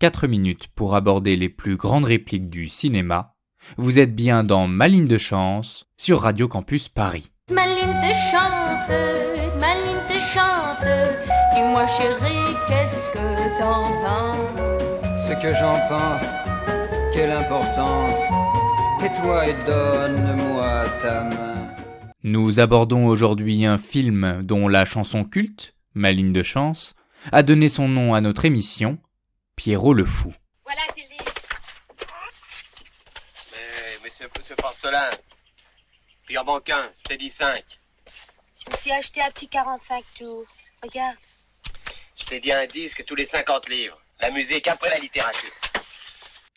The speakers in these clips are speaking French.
4 minutes pour aborder les plus grandes répliques du cinéma. Vous êtes bien dans Ma ligne de chance sur Radio Campus Paris. Ma ligne de chance, ma ligne de chance, dis-moi chérie, qu'est-ce que t'en penses? Ce que j'en pense, quelle importance, tais-toi et donne-moi ta main. Nous abordons aujourd'hui un film dont la chanson culte, Ma ligne de chance, a donné son nom à notre émission, Pierrot le Fou. Voilà tes livres. Mais, monsieur, monsieur Porcelin, puis en manque un, je t'ai dit cinq. Je me suis acheté un petit 45 tours. Regarde. Je t'ai dit un disque tous les 50 livres. La musique après la littérature.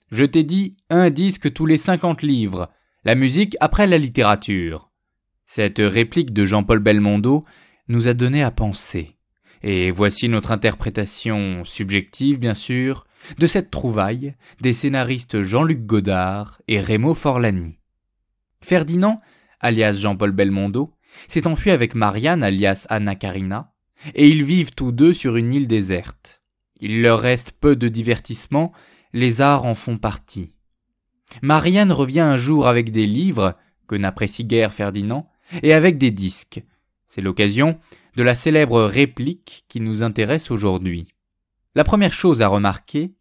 Je t'ai dit un disque tous les 50 livres, la musique après la littérature. Cette réplique de Jean-Paul Belmondo nous a donné à penser. Et voici notre interprétation subjective, bien sûr, de cette trouvaille des scénaristes Jean-Luc Godard et Remo Forlani. Ferdinand, alias Jean-Paul Belmondo, s'est enfui avec Marianne, alias Anna Karina, et ils vivent tous deux sur une île déserte. Il leur reste peu de divertissement, les arts en font partie. Marianne revient un jour avec des livres, que n'apprécie guère Ferdinand, et avec des disques. C'est l'occasion de la célèbre réplique qui nous intéresse aujourd'hui. La première chose à remarquer,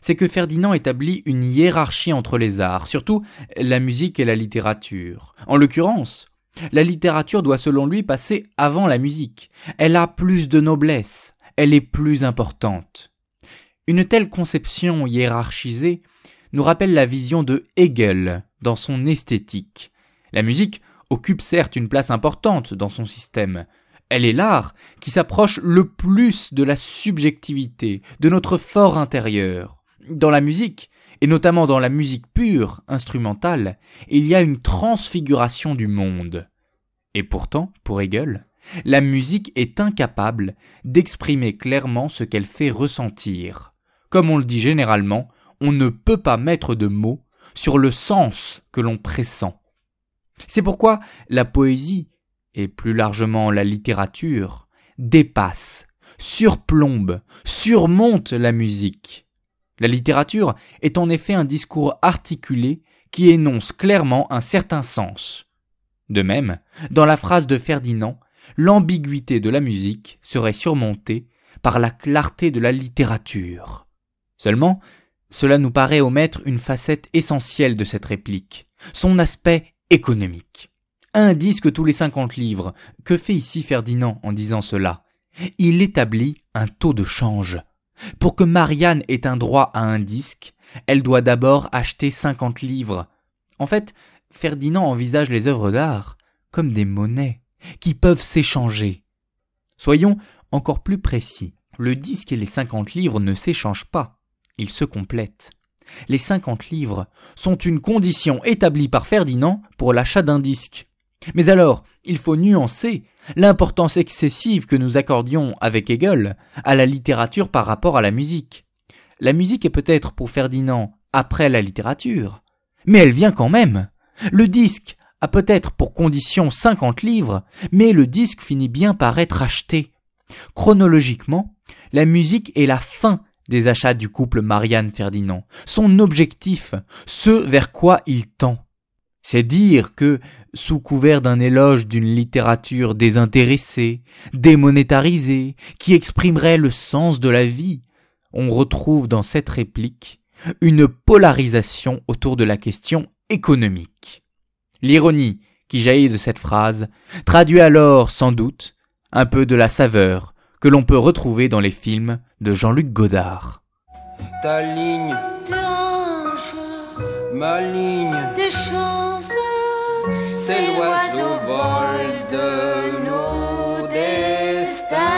c'est que Ferdinand établit une hiérarchie entre les arts, surtout la musique et la littérature. En l'occurrence, la littérature doit selon lui passer avant la musique. Elle a plus de noblesse, elle est plus importante. Une telle conception hiérarchisée nous rappelle la vision de Hegel dans son esthétique. La musique occupe certes une place importante dans son système. Elle est l'art qui s'approche le plus de la subjectivité, de notre fort intérieur. Dans la musique, et notamment dans la musique pure, instrumentale, il y a une transfiguration du monde. Et pourtant, pour Hegel, la musique est incapable d'exprimer clairement ce qu'elle fait ressentir. Comme on le dit généralement, on ne peut pas mettre de mots sur le sens que l'on pressent. C'est pourquoi la poésie, et plus largement la littérature, dépasse, surplombe, surmonte la musique. La littérature est en effet un discours articulé qui énonce clairement un certain sens. De même, dans la phrase de Ferdinand, l'ambiguïté de la musique serait surmontée par la clarté de la littérature. Seulement, cela nous paraît omettre une facette essentielle de cette réplique, son aspect économique. Un disque tous les cinquante livres. Que fait ici Ferdinand en disant cela? Il établit un taux de change. Pour que Marianne ait un droit à un disque, elle doit d'abord acheter cinquante livres. En fait, Ferdinand envisage les œuvres d'art comme des monnaies qui peuvent s'échanger. Soyons encore plus précis. Le disque et les cinquante livres ne s'échangent pas, ils se complètent. Les cinquante livres sont une condition établie par Ferdinand pour l'achat d'un disque. Mais alors, il faut nuancer l'importance excessive que nous accordions avec Hegel à la littérature par rapport à la musique. La musique est peut-être pour Ferdinand après la littérature, mais elle vient quand même. Le disque a peut-être pour condition cinquante livres, mais le disque finit bien par être acheté. Chronologiquement, la musique est la fin des achats du couple Marianne Ferdinand, son objectif, ce vers quoi il tend. C'est dire que, sous couvert d'un éloge d'une littérature désintéressée, démonétarisée, qui exprimerait le sens de la vie, on retrouve dans cette réplique une polarisation autour de la question économique. L'ironie qui jaillit de cette phrase traduit alors, sans doute, un peu de la saveur que l'on peut retrouver dans les films de Jean-Luc Godard. Ta ligne, maligne de chance, c'est l'oiseau vol de nos destins.